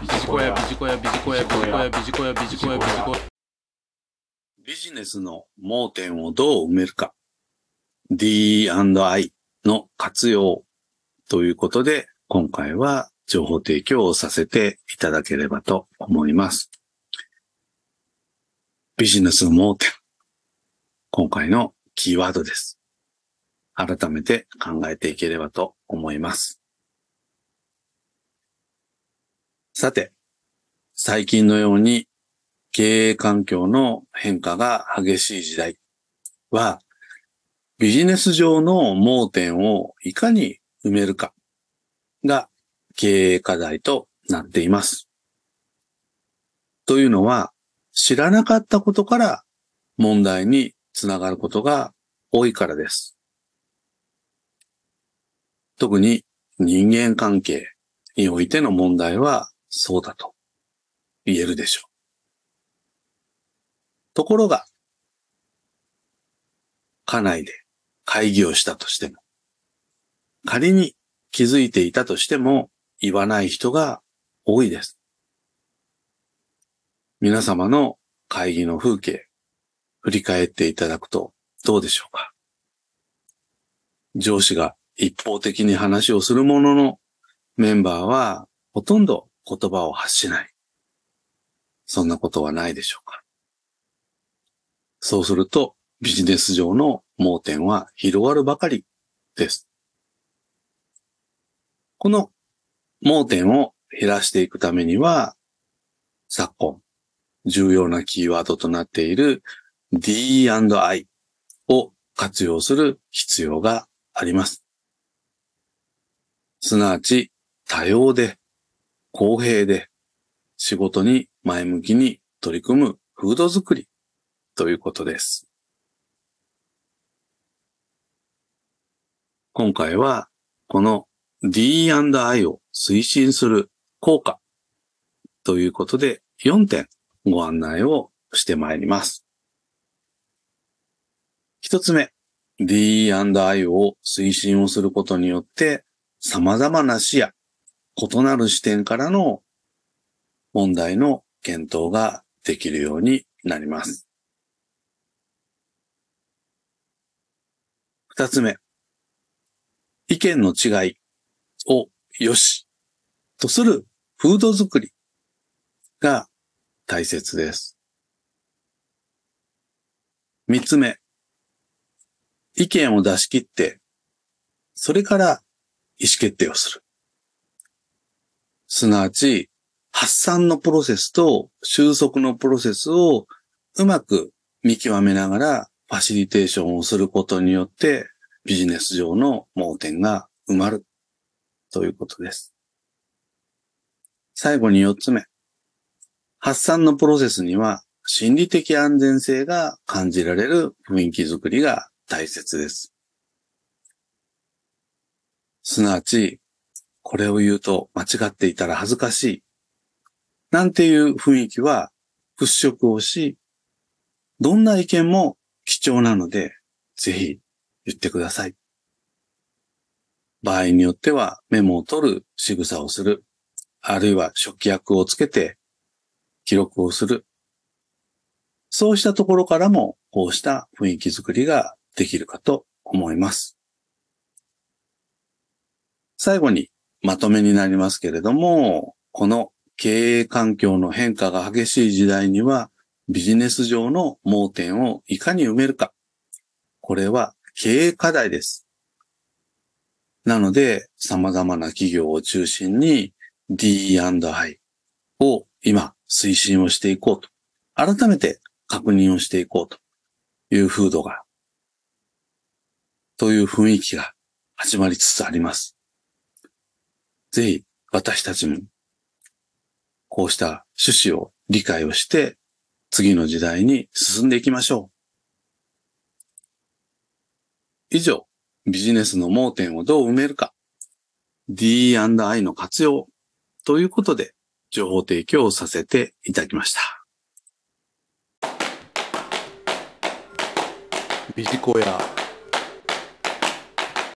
ビジコヤビジコヤビジコヤビジコヤビジコヤビジコヤビジコヤビジネスの盲点をどう埋めるか。D&I の活用ということで、今回は情報提供をさせていただければと思います。ビジネスの盲点。今回のキーワードです。改めて考えていければと思います。さて、最近のように経営環境の変化が激しい時代は、ビジネス上の盲点をいかに埋めるかが経営課題となっています。というのは、知らなかったことから問題につながることが多いからです。特に人間関係においての問題はそうだと言えるでしょう。ところが、家内で会議をしたとしても、仮に気づいていたとしても言わない人が多いです。皆様の会議の風景、振り返っていただくとどうでしょうか上司が一方的に話をするものの、メンバーはほとんど言葉を発しない。そんなことはないでしょうかそうすると、ビジネス上の盲点は広がるばかりです。この盲点を減らしていくためには、昨今、重要なキーワードとなっている D&I を活用する必要があります。すなわち、多様で、公平で、仕事に前向きに取り組む風土づくりということです。今回は、この D&I を推進する効果ということで4点ご案内をしてまいります。一つ目、D&I を推進をすることによって様々な視野、異なる視点からの問題の検討ができるようになります。二つ目、意見の違いを良しとする風土づくりが大切です。三つ目、意見を出し切って、それから意思決定をする。すなわち、発散のプロセスと収束のプロセスをうまく見極めながらファシリテーションをすることによってビジネス上の盲点が埋まるということです。最後に四つ目。発散のプロセスには心理的安全性が感じられる雰囲気づくりが大切です。すなわち、これを言うと間違っていたら恥ずかしい。なんていう雰囲気は払拭をし、どんな意見も貴重なので、ぜひ言ってください。場合によってはメモを取る仕草をする。あるいは食器役をつけて記録をする。そうしたところからもこうした雰囲気づくりができるかと思います。最後にまとめになりますけれども、この経営環境の変化が激しい時代にはビジネス上の盲点をいかに埋めるか。これは経営課題です。なので、様々な企業を中心に D&I を今推進をしていこうと。改めて確認をしていこうという風土が、という雰囲気が始まりつつあります。ぜひ私たちもこうした趣旨を理解をして次の時代に進んでいきましょう。以上、ビジネスの盲点をどう埋めるか、D&I の活用ということで情報提供をさせていただきました。ビジコヤ